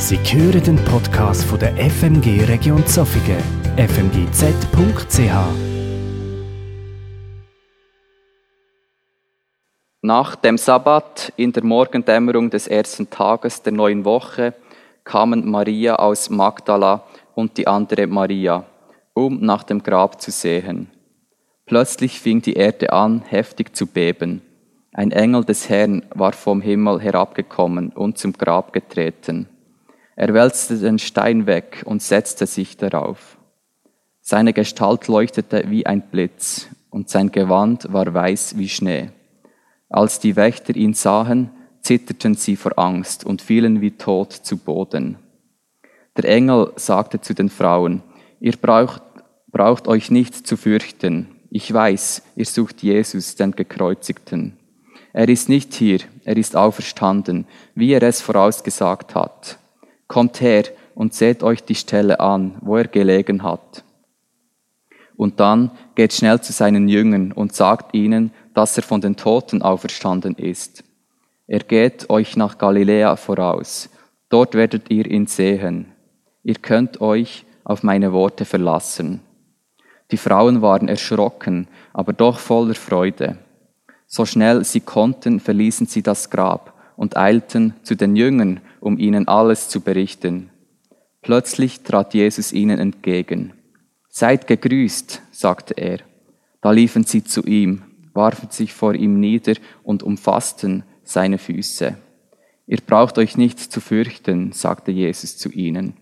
Sie hören den Podcast von der FMG Region Zofingen, fmgz.ch. Nach dem Sabbat in der Morgendämmerung des ersten Tages der neuen Woche kamen Maria aus Magdala und die andere Maria, um nach dem Grab zu sehen. Plötzlich fing die Erde an, heftig zu beben. Ein Engel des Herrn war vom Himmel herabgekommen und zum Grab getreten. Er wälzte den Stein weg und setzte sich darauf. Seine Gestalt leuchtete wie ein Blitz und sein Gewand war weiß wie Schnee. Als die Wächter ihn sahen, zitterten sie vor Angst und fielen wie tot zu Boden. Der Engel sagte zu den Frauen, ihr braucht, braucht euch nicht zu fürchten. Ich weiß, ihr sucht Jesus, den Gekreuzigten. Er ist nicht hier, er ist auferstanden, wie er es vorausgesagt hat. Kommt her und seht euch die Stelle an, wo er gelegen hat. Und dann geht schnell zu seinen Jüngern und sagt ihnen, dass er von den Toten auferstanden ist. Er geht euch nach Galiläa voraus. Dort werdet ihr ihn sehen. Ihr könnt euch auf meine Worte verlassen. Die Frauen waren erschrocken, aber doch voller Freude. So schnell sie konnten, verließen sie das Grab und eilten zu den Jüngern, um ihnen alles zu berichten. Plötzlich trat Jesus ihnen entgegen. Seid gegrüßt, sagte er. Da liefen sie zu ihm, warfen sich vor ihm nieder und umfassten seine Füße. Ihr braucht euch nicht zu fürchten, sagte Jesus zu ihnen.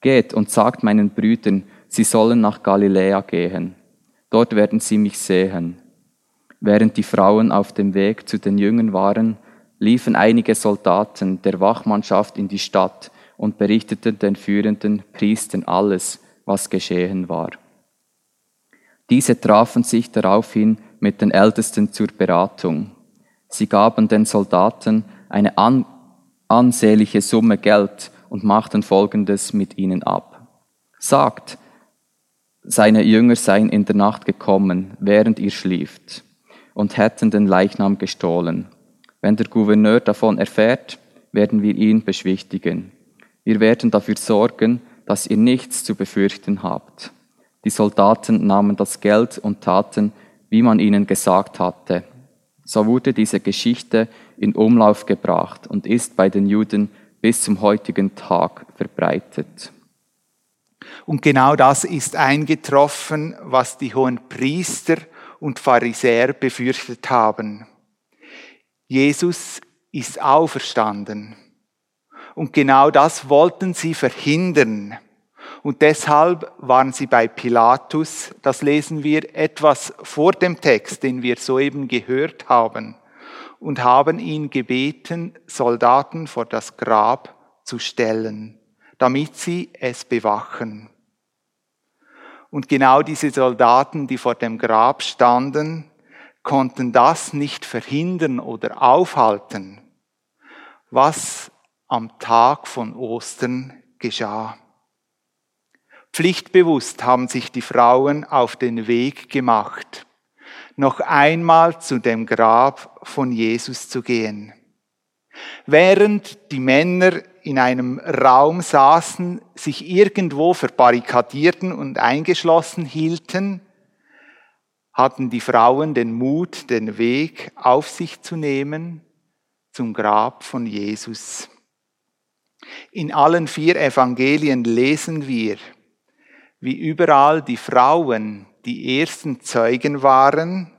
Geht und sagt meinen Brüdern, sie sollen nach Galiläa gehen. Dort werden sie mich sehen. Während die Frauen auf dem Weg zu den Jüngern waren, liefen einige Soldaten der Wachmannschaft in die Stadt und berichteten den führenden Priestern alles, was geschehen war. Diese trafen sich daraufhin mit den Ältesten zur Beratung. Sie gaben den Soldaten eine an ansehnliche Summe Geld und machten Folgendes mit ihnen ab. Sagt, seine Jünger seien in der Nacht gekommen, während ihr schlieft, und hätten den Leichnam gestohlen. Wenn der Gouverneur davon erfährt, werden wir ihn beschwichtigen. Wir werden dafür sorgen, dass ihr nichts zu befürchten habt. Die Soldaten nahmen das Geld und taten, wie man ihnen gesagt hatte. So wurde diese Geschichte in Umlauf gebracht und ist bei den Juden bis zum heutigen Tag verbreitet. Und genau das ist eingetroffen, was die hohen Priester und Pharisäer befürchtet haben. Jesus ist auferstanden. Und genau das wollten sie verhindern. Und deshalb waren sie bei Pilatus, das lesen wir etwas vor dem Text, den wir soeben gehört haben, und haben ihn gebeten, Soldaten vor das Grab zu stellen, damit sie es bewachen. Und genau diese Soldaten, die vor dem Grab standen, konnten das nicht verhindern oder aufhalten, was am Tag von Ostern geschah. Pflichtbewusst haben sich die Frauen auf den Weg gemacht, noch einmal zu dem Grab von Jesus zu gehen. Während die Männer in einem Raum saßen, sich irgendwo verbarrikadierten und eingeschlossen hielten, hatten die Frauen den Mut, den Weg auf sich zu nehmen zum Grab von Jesus. In allen vier Evangelien lesen wir, wie überall die Frauen die ersten Zeugen waren,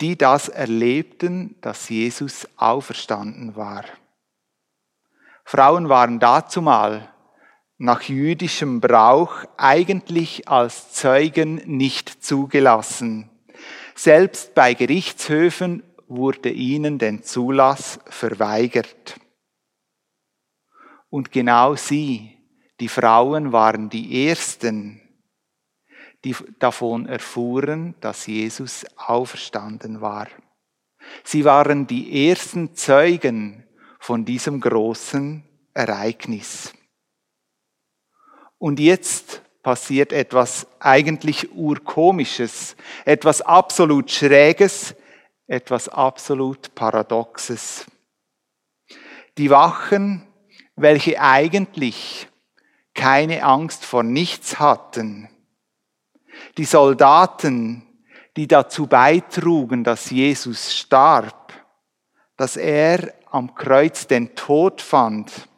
die das erlebten, dass Jesus auferstanden war. Frauen waren dazumal nach jüdischem Brauch eigentlich als Zeugen nicht zugelassen. Selbst bei Gerichtshöfen wurde ihnen den Zulass verweigert. Und genau sie, die Frauen, waren die Ersten, die davon erfuhren, dass Jesus auferstanden war. Sie waren die ersten Zeugen von diesem großen Ereignis. Und jetzt passiert etwas eigentlich urkomisches, etwas absolut Schräges, etwas absolut Paradoxes. Die Wachen welche eigentlich keine Angst vor nichts hatten. Die Soldaten, die dazu beitrugen, dass Jesus starb, dass er am Kreuz den Tod fand.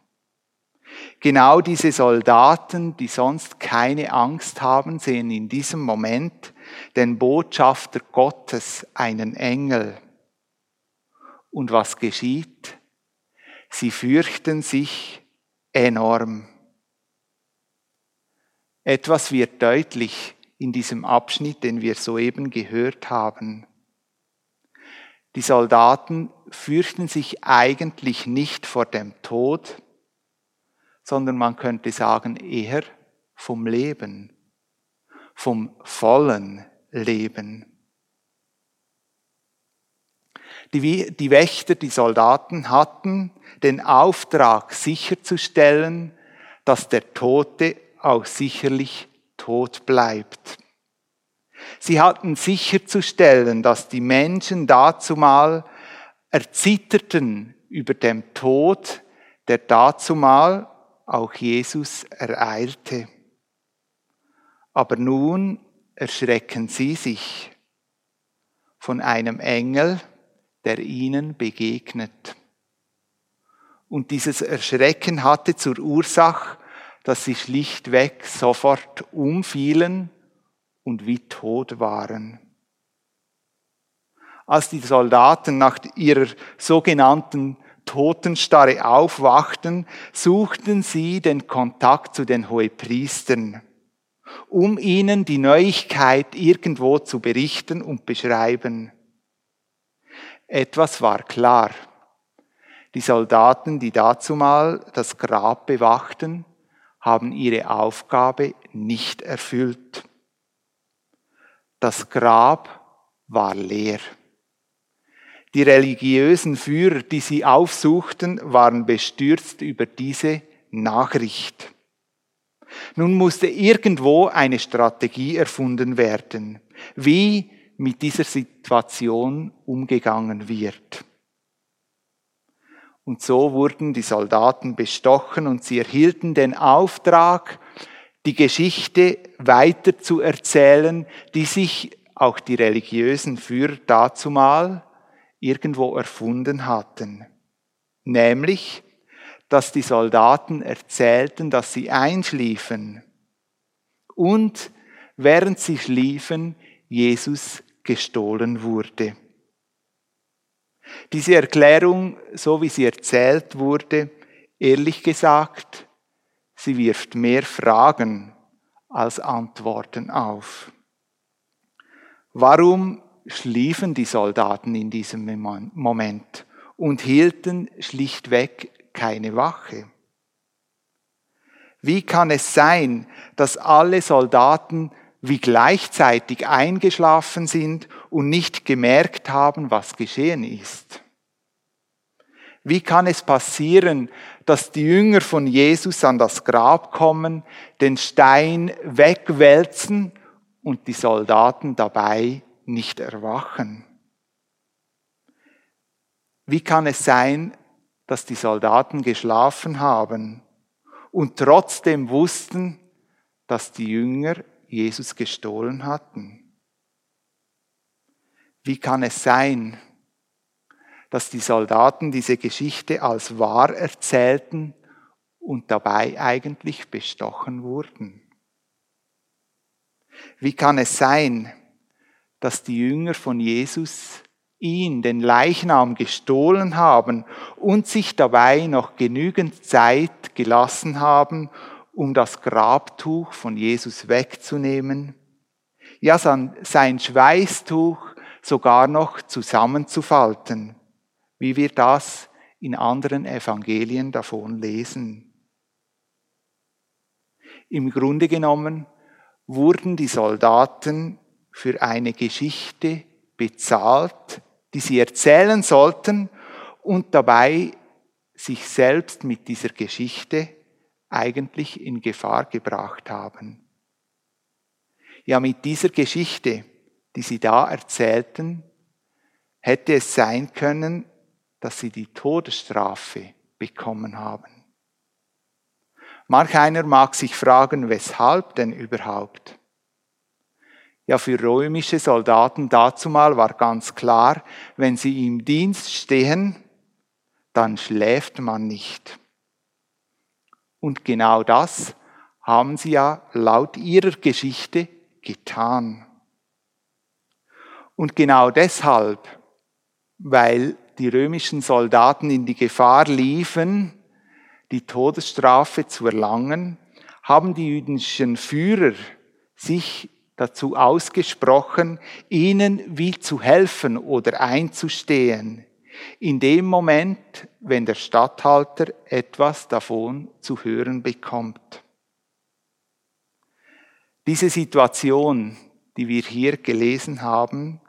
Genau diese Soldaten, die sonst keine Angst haben, sehen in diesem Moment den Botschafter Gottes, einen Engel. Und was geschieht? Sie fürchten sich enorm. Etwas wird deutlich in diesem Abschnitt, den wir soeben gehört haben. Die Soldaten fürchten sich eigentlich nicht vor dem Tod, sondern man könnte sagen eher vom Leben, vom vollen Leben. Die, Wächter, die Soldaten hatten den Auftrag sicherzustellen, dass der Tote auch sicherlich tot bleibt. Sie hatten sicherzustellen, dass die Menschen dazumal erzitterten über dem Tod, der dazumal auch Jesus ereilte. Aber nun erschrecken sie sich von einem Engel, der ihnen begegnet. Und dieses Erschrecken hatte zur Ursache, dass sie schlichtweg sofort umfielen und wie tot waren. Als die Soldaten nach ihrer sogenannten Totenstarre aufwachten, suchten sie den Kontakt zu den Hohepriestern, um ihnen die Neuigkeit irgendwo zu berichten und beschreiben. Etwas war klar. Die Soldaten, die dazumal das Grab bewachten, haben ihre Aufgabe nicht erfüllt. Das Grab war leer. Die religiösen Führer, die sie aufsuchten, waren bestürzt über diese Nachricht. Nun musste irgendwo eine Strategie erfunden werden, wie mit dieser Situation umgegangen wird. Und so wurden die Soldaten bestochen und sie erhielten den Auftrag, die Geschichte weiter zu erzählen, die sich auch die religiösen Führer dazumal irgendwo erfunden hatten. Nämlich, dass die Soldaten erzählten, dass sie einschliefen und während sie schliefen, Jesus gestohlen wurde. Diese Erklärung, so wie sie erzählt wurde, ehrlich gesagt, sie wirft mehr Fragen als Antworten auf. Warum schliefen die Soldaten in diesem Moment und hielten schlichtweg keine Wache? Wie kann es sein, dass alle Soldaten wie gleichzeitig eingeschlafen sind und nicht gemerkt haben, was geschehen ist? Wie kann es passieren, dass die Jünger von Jesus an das Grab kommen, den Stein wegwälzen und die Soldaten dabei nicht erwachen? Wie kann es sein, dass die Soldaten geschlafen haben und trotzdem wussten, dass die Jünger Jesus gestohlen hatten? Wie kann es sein, dass die Soldaten diese Geschichte als wahr erzählten und dabei eigentlich bestochen wurden? Wie kann es sein, dass die Jünger von Jesus ihn, den Leichnam, gestohlen haben und sich dabei noch genügend Zeit gelassen haben, um das Grabtuch von Jesus wegzunehmen, ja sein Schweißtuch sogar noch zusammenzufalten, wie wir das in anderen Evangelien davon lesen. Im Grunde genommen wurden die Soldaten für eine Geschichte bezahlt, die sie erzählen sollten und dabei sich selbst mit dieser Geschichte eigentlich in Gefahr gebracht haben. Ja, mit dieser Geschichte, die sie da erzählten, hätte es sein können, dass sie die Todesstrafe bekommen haben. Manch einer mag sich fragen, weshalb denn überhaupt? Ja, für römische Soldaten dazumal war ganz klar, wenn sie im Dienst stehen, dann schläft man nicht. Und genau das haben sie ja laut ihrer Geschichte getan. Und genau deshalb, weil die römischen Soldaten in die Gefahr liefen, die Todesstrafe zu erlangen, haben die jüdischen Führer sich dazu ausgesprochen, ihnen wie zu helfen oder einzustehen, in dem Moment, wenn der Statthalter etwas davon zu hören bekommt. Diese Situation, die wir hier gelesen haben,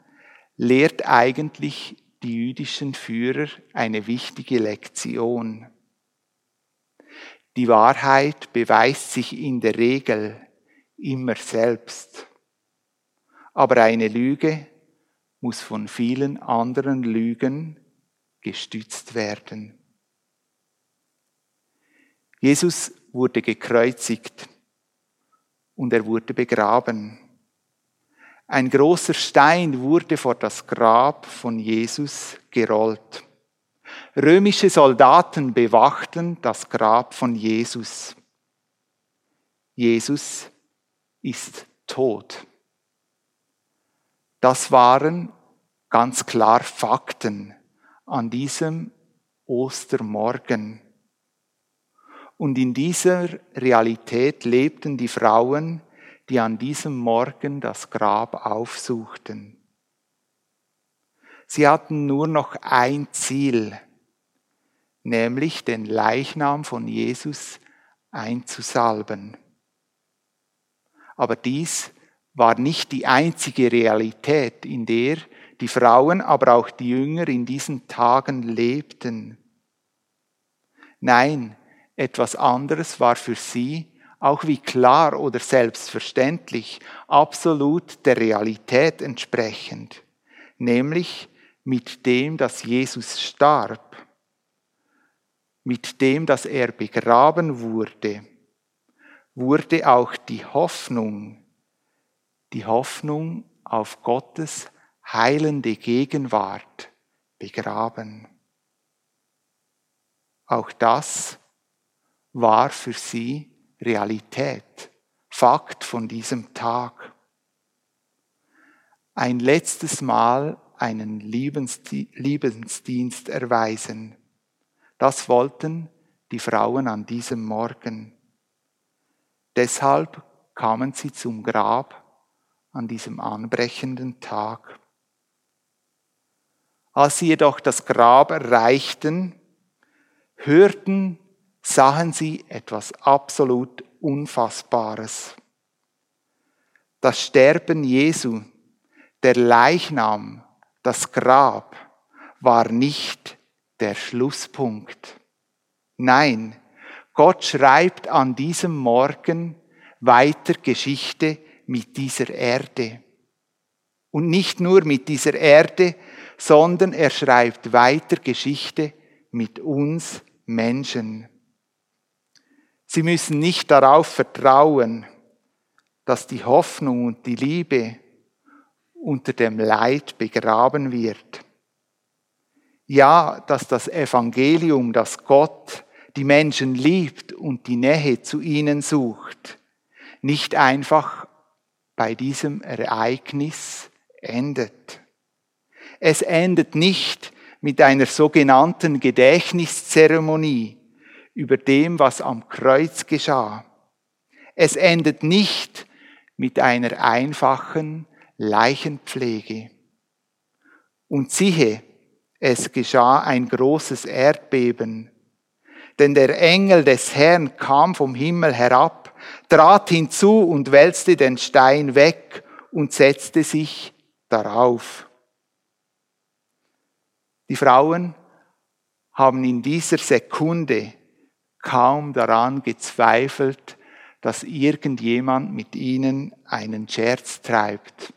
lehrt eigentlich die jüdischen Führer eine wichtige Lektion. Die Wahrheit beweist sich in der Regel immer selbst. Aber eine Lüge muss von vielen anderen Lügen gestützt werden. Jesus wurde gekreuzigt und er wurde begraben. Ein großer Stein wurde vor das Grab von Jesus gerollt. Römische Soldaten bewachten das Grab von Jesus. Jesus ist tot. Das waren ganz klar Fakten an diesem Ostermorgen. Und in dieser Realität lebten die Frauen, die an diesem Morgen das Grab aufsuchten. Sie hatten nur noch ein Ziel, nämlich den Leichnam von Jesus einzusalben. Aber dies war nicht die einzige Realität, in der die Frauen, aber auch die Jünger in diesen Tagen lebten. Nein, etwas anderes war für sie, auch wie klar oder selbstverständlich, absolut der Realität entsprechend, nämlich mit dem, dass Jesus starb, mit dem, dass er begraben wurde, wurde auch die Hoffnung, die Hoffnung auf Gottes heilende Gegenwart begraben. Auch das war für sie Realität, Fakt von diesem Tag. Ein letztes Mal einen Liebensdienst erweisen. Das wollten die Frauen an diesem Morgen. Deshalb kamen sie zum Grab an diesem anbrechenden Tag. Als sie jedoch das Grab erreichten, hörten, sahen sie etwas absolut Unfassbares. Das Sterben Jesu, der Leichnam, das Grab war nicht der Schlusspunkt. Nein, Gott schreibt an diesem Morgen weiter Geschichte mit dieser Erde. Und nicht nur mit dieser Erde, sondern er schreibt weiter Geschichte mit uns Menschen. Sie müssen nicht darauf vertrauen, dass die Hoffnung und die Liebe unter dem Leid begraben wird. Ja, dass das Evangelium, dass Gott die Menschen liebt und die Nähe zu ihnen sucht, nicht einfach bei diesem Ereignis endet. Es endet nicht mit einer sogenannten Gedächtniszeremonie über dem, was am Kreuz geschah. Es endet nicht mit einer einfachen Leichenpflege. Und siehe, es geschah ein großes Erdbeben, denn der Engel des Herrn kam vom Himmel herab trat hinzu und wälzte den Stein weg und setzte sich darauf. Die Frauen haben in dieser Sekunde kaum daran gezweifelt, dass irgendjemand mit ihnen einen Scherz treibt.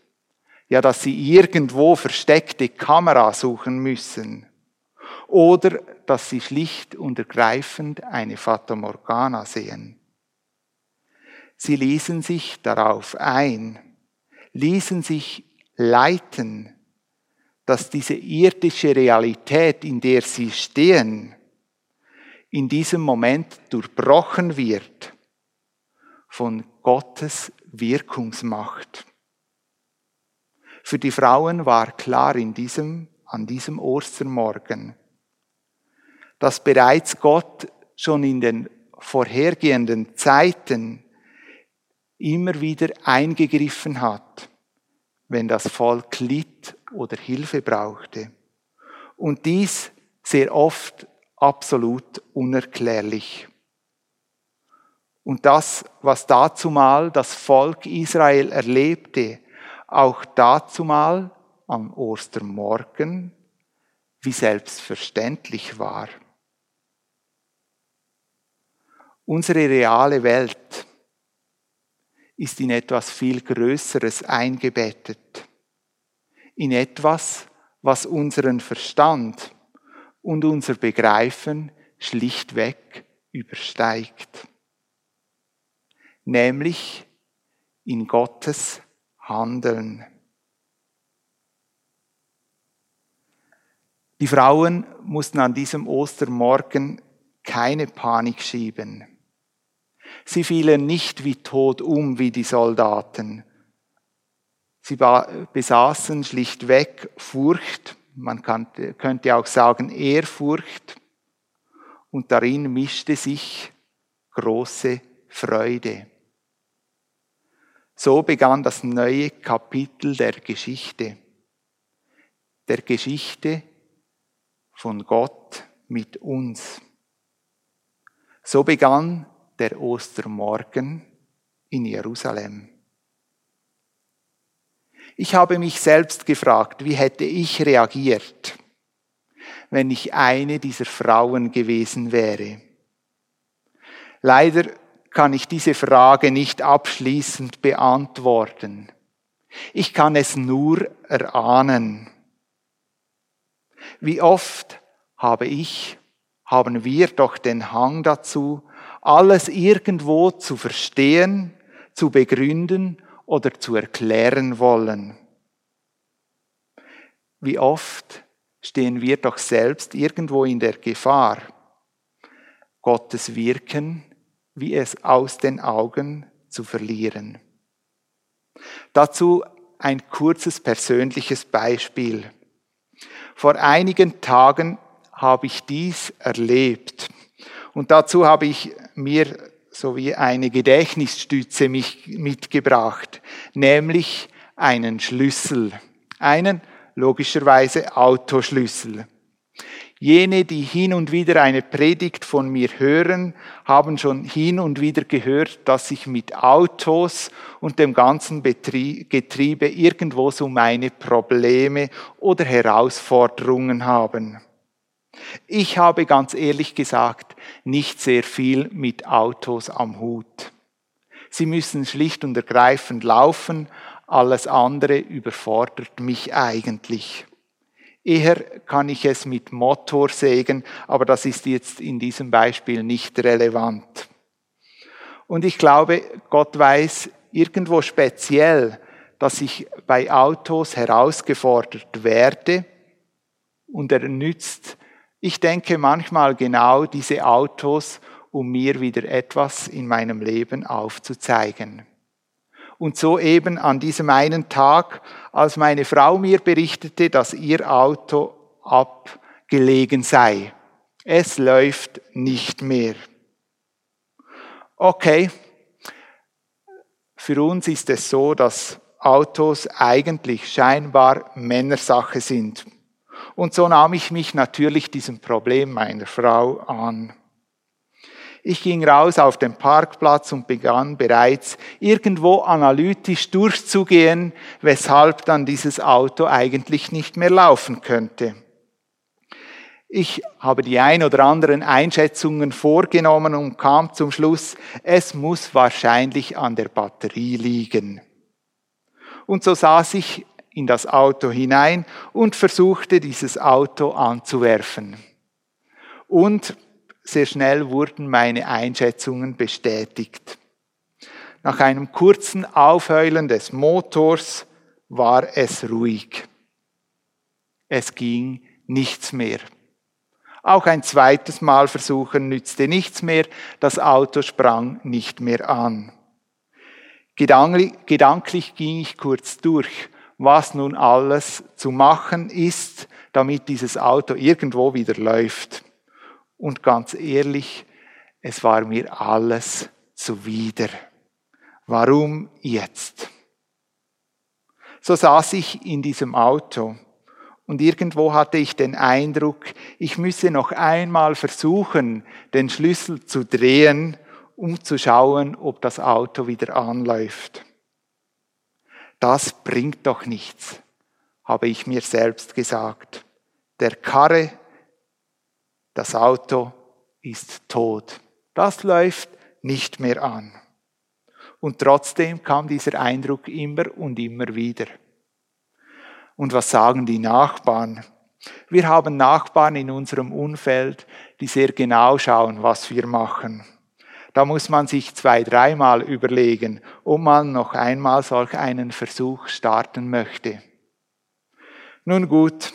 Ja, dass sie irgendwo versteckte Kamera suchen müssen. Oder dass sie schlicht und ergreifend eine Fata Morgana sehen. Sie ließen sich darauf ein, ließen sich leiten, dass diese irdische Realität, in der sie stehen, in diesem Moment durchbrochen wird von Gottes Wirkungsmacht. Für die Frauen war klar in diesem, an diesem Ostermorgen, dass bereits Gott schon in den vorhergehenden Zeiten immer wieder eingegriffen hat, wenn das Volk litt oder Hilfe brauchte. Und dies sehr oft absolut unerklärlich. Und das, was dazumal das Volk Israel erlebte, auch dazumal am Ostermorgen, wie selbstverständlich war. Unsere reale Welt ist in etwas viel Größeres eingebettet, in etwas, was unseren Verstand und unser Begreifen schlichtweg übersteigt, nämlich in Gottes Handeln. Die Frauen mussten an diesem Ostermorgen keine Panik schieben. Sie fielen nicht wie tot um wie die Soldaten. Sie besaßen schlichtweg Furcht, man könnte auch sagen Ehrfurcht, und darin mischte sich große Freude. So begann das neue Kapitel der Geschichte, der Geschichte von Gott mit uns. So begann der Ostermorgen in Jerusalem. Ich habe mich selbst gefragt, wie hätte ich reagiert, wenn ich eine dieser Frauen gewesen wäre. Leider kann ich diese Frage nicht abschließend beantworten. Ich kann es nur erahnen. Wie oft habe ich, haben wir doch den Hang dazu, alles irgendwo zu verstehen, zu begründen oder zu erklären wollen. Wie oft stehen wir doch selbst irgendwo in der Gefahr, Gottes Wirken wie es aus den Augen zu verlieren. Dazu ein kurzes persönliches Beispiel. Vor einigen Tagen habe ich dies erlebt. Und dazu habe ich mir so wie eine Gedächtnisstütze mich mitgebracht, nämlich einen Schlüssel, einen logischerweise Autoschlüssel. Jene, die hin und wieder eine Predigt von mir hören, haben schon hin und wieder gehört, dass ich mit Autos und dem ganzen Getriebe irgendwo so meine Probleme oder Herausforderungen haben. Ich habe ganz ehrlich gesagt nicht sehr viel mit Autos am Hut. Sie müssen schlicht und ergreifend laufen, alles andere überfordert mich eigentlich. Eher kann ich es mit Motor sägen, aber das ist jetzt in diesem Beispiel nicht relevant. Und ich glaube, Gott weiß irgendwo speziell, dass ich bei Autos herausgefordert werde und er nützt, ich denke manchmal genau diese Autos, um mir wieder etwas in meinem Leben aufzuzeigen. Und so eben an diesem einen Tag, als meine Frau mir berichtete, dass ihr Auto abgelegen sei. Es läuft nicht mehr. Okay, für uns ist es so, dass Autos eigentlich scheinbar Männersache sind. Und so nahm ich mich natürlich diesem Problem meiner Frau an. Ich ging raus auf den Parkplatz und begann bereits irgendwo analytisch durchzugehen, weshalb dann dieses Auto eigentlich nicht mehr laufen könnte. Ich habe die ein oder anderen Einschätzungen vorgenommen und kam zum Schluss, es muss wahrscheinlich an der Batterie liegen. Und so saß ich in das Auto hinein und versuchte dieses Auto anzuwerfen. Und sehr schnell wurden meine Einschätzungen bestätigt. Nach einem kurzen Aufheulen des Motors war es ruhig. Es ging nichts mehr. Auch ein zweites Mal versuchen nützte nichts mehr, das Auto sprang nicht mehr an. Gedanklich, gedanklich ging ich kurz durch, was nun alles zu machen ist, damit dieses Auto irgendwo wieder läuft. Und ganz ehrlich, es war mir alles zuwider. Warum jetzt? So saß ich in diesem Auto und irgendwo hatte ich den Eindruck, ich müsse noch einmal versuchen, den Schlüssel zu drehen, um zu schauen, ob das Auto wieder anläuft. Das bringt doch nichts, habe ich mir selbst gesagt. Der Karre, das Auto ist tot. Das läuft nicht mehr an. Und trotzdem kam dieser Eindruck immer und immer wieder. Und was sagen die Nachbarn? Wir haben Nachbarn in unserem Umfeld, die sehr genau schauen, was wir machen. Da muss man sich zwei, dreimal überlegen, ob man noch einmal solch einen Versuch starten möchte. Nun gut,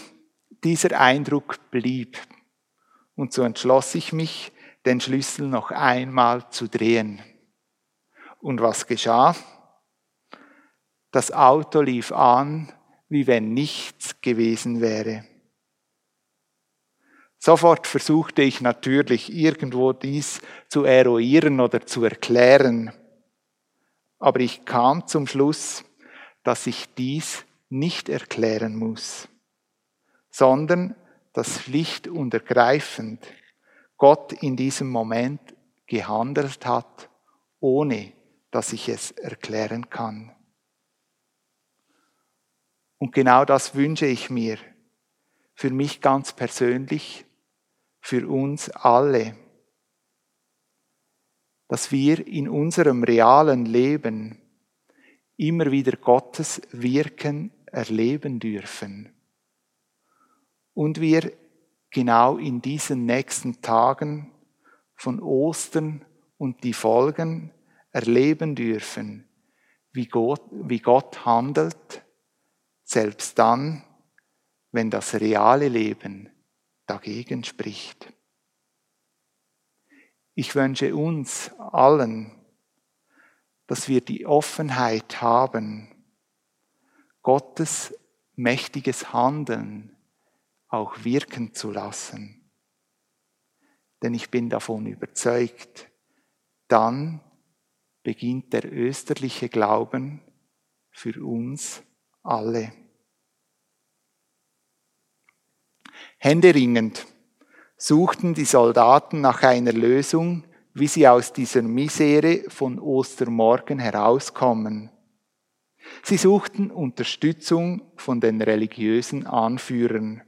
dieser Eindruck blieb. Und so entschloss ich mich, den Schlüssel noch einmal zu drehen. Und was geschah? Das Auto lief an wie wenn nichts gewesen wäre. Sofort versuchte ich natürlich irgendwo dies zu eruieren oder zu erklären. Aber ich kam zum Schluss, dass ich dies nicht erklären muss, sondern dass schlicht und ergreifend Gott in diesem Moment gehandelt hat, ohne dass ich es erklären kann. Und genau das wünsche ich mir für mich ganz persönlich, für uns alle, dass wir in unserem realen Leben immer wieder Gottes Wirken erleben dürfen. Und wir genau in diesen nächsten Tagen von Ostern und die Folgen erleben dürfen, wie Gott, wie Gott handelt selbst dann, wenn das reale Leben dagegen spricht. Ich wünsche uns allen, dass wir die Offenheit haben, Gottes mächtiges Handeln auch wirken zu lassen. Denn ich bin davon überzeugt, dann beginnt der österliche Glauben für uns alle. Händeringend suchten die Soldaten nach einer Lösung, wie sie aus dieser Misere von Ostermorgen herauskommen. Sie suchten Unterstützung von den religiösen Anführern.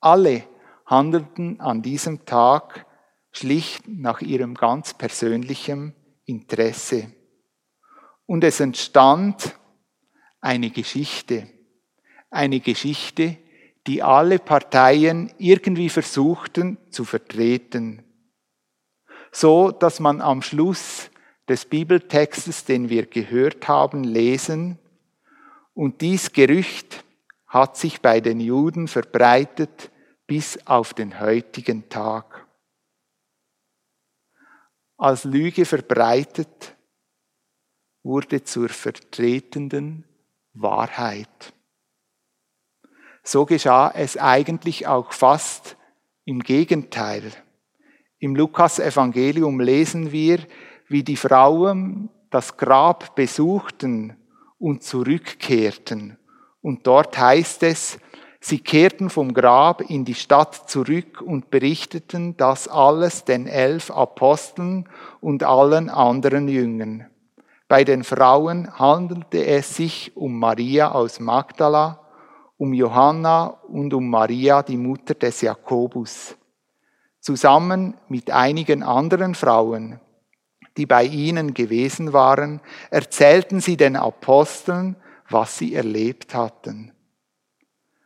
Alle handelten an diesem Tag schlicht nach ihrem ganz persönlichen Interesse. Und es entstand eine Geschichte, eine Geschichte, die alle Parteien irgendwie versuchten zu vertreten. So dass man am Schluss des Bibeltextes, den wir gehört haben, lesen, und dies Gerücht hat sich bei den Juden verbreitet bis auf den heutigen Tag. Als Lüge verbreitet wurde zur vertretenden Wahrheit. So geschah es eigentlich auch fast im Gegenteil. Im Lukas-Evangelium lesen wir, wie die Frauen das Grab besuchten und zurückkehrten. Und dort heißt es, sie kehrten vom Grab in die Stadt zurück und berichteten das alles den elf Aposteln und allen anderen Jüngern. Bei den Frauen handelte es sich um Maria aus Magdala, um Johanna und um Maria, die Mutter des Jakobus, zusammen mit einigen anderen Frauen, die bei ihnen gewesen waren, erzählten sie den Aposteln, was sie erlebt hatten.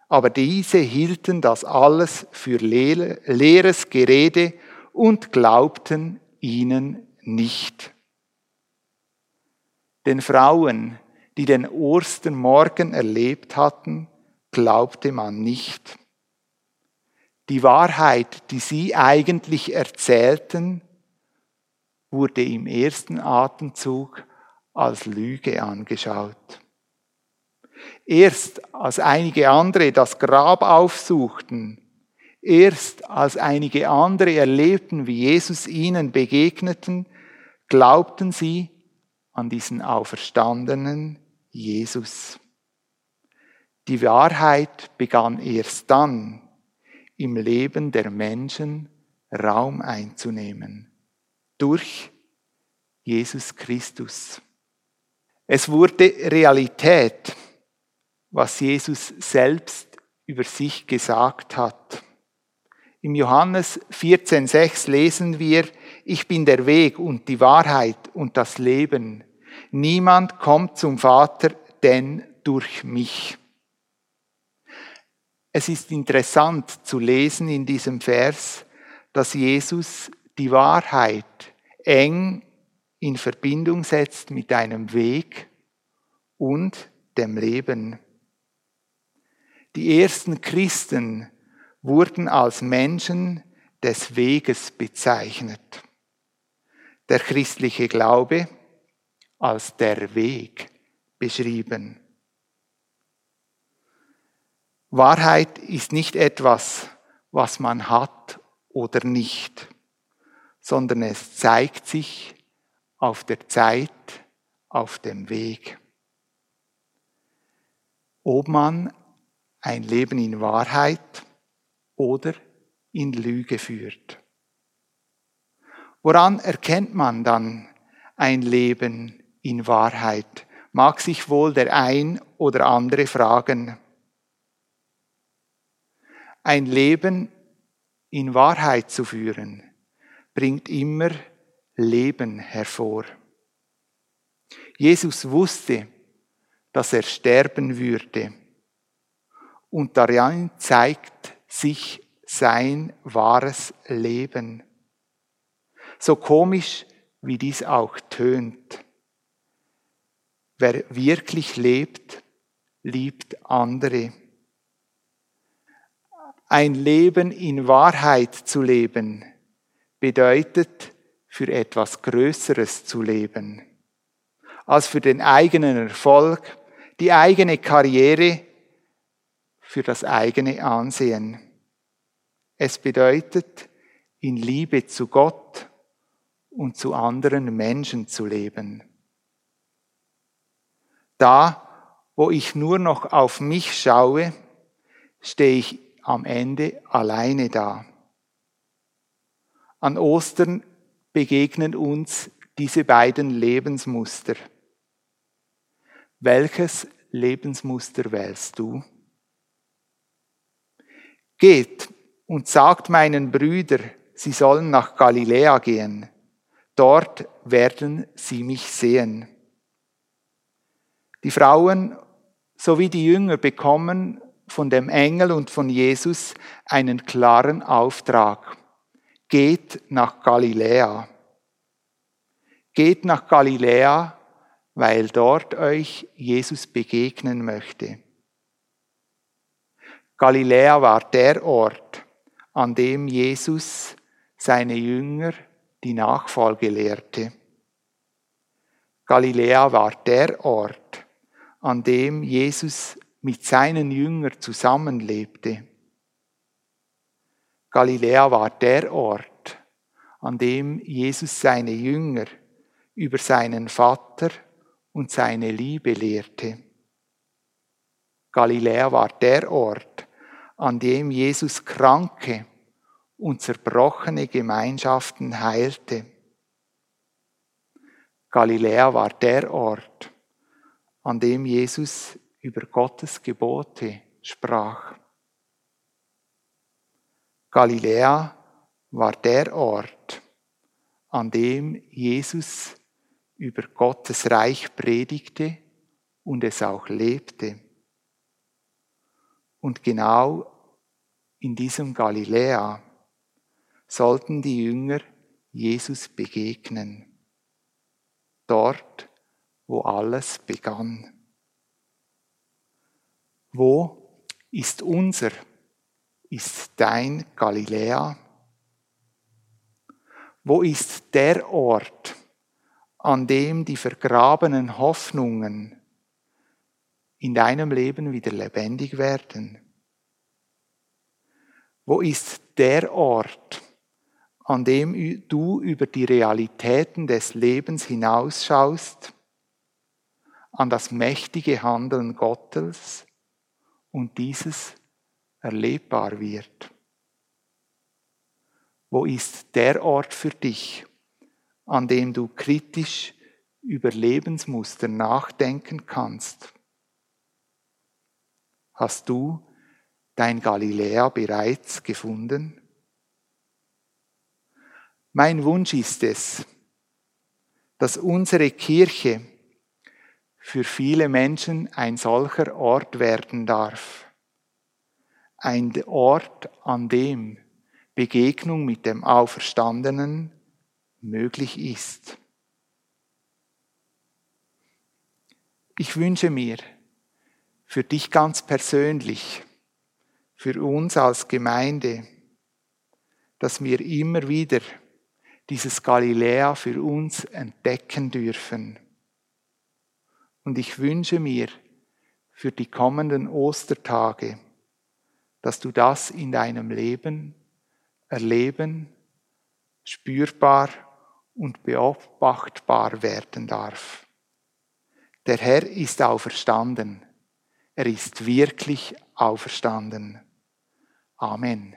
Aber diese hielten das alles für leeres Gerede und glaubten ihnen nicht. Den Frauen, die den Ostermorgen erlebt hatten, glaubte man nicht. Die Wahrheit, die sie eigentlich erzählten, wurde im ersten Atemzug als Lüge angeschaut. Erst als einige andere das Grab aufsuchten, erst als einige andere erlebten, wie Jesus ihnen begegneten, glaubten sie an diesen auferstandenen Jesus. Die Wahrheit begann erst dann im Leben der Menschen Raum einzunehmen. Durch Jesus Christus. Es wurde Realität, was Jesus selbst über sich gesagt hat. Im Johannes 14,6 lesen wir, ich bin der Weg und die Wahrheit und das Leben. Niemand kommt zum Vater, denn durch mich. Es ist interessant zu lesen in diesem Vers, dass Jesus die Wahrheit eng in Verbindung setzt mit einem Weg und dem Leben. Die ersten Christen wurden als Menschen des Weges bezeichnet. Der christliche Glaube als der Weg beschrieben. Wahrheit ist nicht etwas, was man hat oder nicht, sondern es zeigt sich auf der Zeit, auf dem Weg. Ob man ein Leben in Wahrheit oder in Lüge führt. Woran erkennt man dann ein Leben in Wahrheit? Mag sich wohl der ein oder andere fragen. Ein Leben in Wahrheit zu führen, bringt immer Leben hervor. Jesus wusste, dass er sterben würde. Und darin zeigt sich sein wahres Leben. So komisch, wie dies auch tönt. Wer wirklich lebt, liebt andere. Ein Leben in Wahrheit zu leben bedeutet, für etwas Größeres zu leben, als für den eigenen Erfolg, die eigene Karriere, für das eigene Ansehen. Es bedeutet, in Liebe zu Gott und zu anderen Menschen zu leben. Da, wo ich nur noch auf mich schaue, stehe ich am Ende alleine da. An Ostern begegnen uns diese beiden Lebensmuster. Welches Lebensmuster wählst du? Geht und sagt meinen Brüdern, sie sollen nach Galiläa gehen. Dort werden sie mich sehen. Die Frauen sowie die Jünger bekommen von dem Engel und von Jesus einen klaren Auftrag geht nach Galiläa. Geht nach Galiläa, weil dort euch Jesus begegnen möchte. Galiläa war der Ort, an dem Jesus seine Jünger die Nachfolge lehrte. Galiläa war der Ort, an dem Jesus mit seinen Jüngern zusammenlebte. Galiläa war der Ort, an dem Jesus seine Jünger über seinen Vater und seine Liebe lehrte. Galiläa war der Ort, an dem Jesus kranke und zerbrochene Gemeinschaften heilte. Galiläa war der Ort, an dem Jesus über Gottes Gebote sprach. Galiläa war der Ort, an dem Jesus über Gottes Reich predigte und es auch lebte. Und genau in diesem Galiläa sollten die Jünger Jesus begegnen. Dort, wo alles begann. Wo ist unser, ist dein Galiläa? Wo ist der Ort, an dem die vergrabenen Hoffnungen in deinem Leben wieder lebendig werden? Wo ist der Ort, an dem du über die Realitäten des Lebens hinausschaust, an das mächtige Handeln Gottes und dieses erlebbar wird? Wo ist der Ort für dich, an dem du kritisch über Lebensmuster nachdenken kannst? Hast du dein Galiläa bereits gefunden? Mein Wunsch ist es, dass unsere Kirche für viele Menschen ein solcher Ort werden darf. Ein Ort, an dem Begegnung mit dem Auferstandenen möglich ist. Ich wünsche mir für dich ganz persönlich, für uns als Gemeinde, dass wir immer wieder dieses Galiläa für uns entdecken dürfen. Und ich wünsche mir für die kommenden Ostertage, dass du das in deinem Leben erleben, spürbar und beobachtbar werden darf. Der Herr ist auferstanden. Er ist wirklich auferstanden. Amen.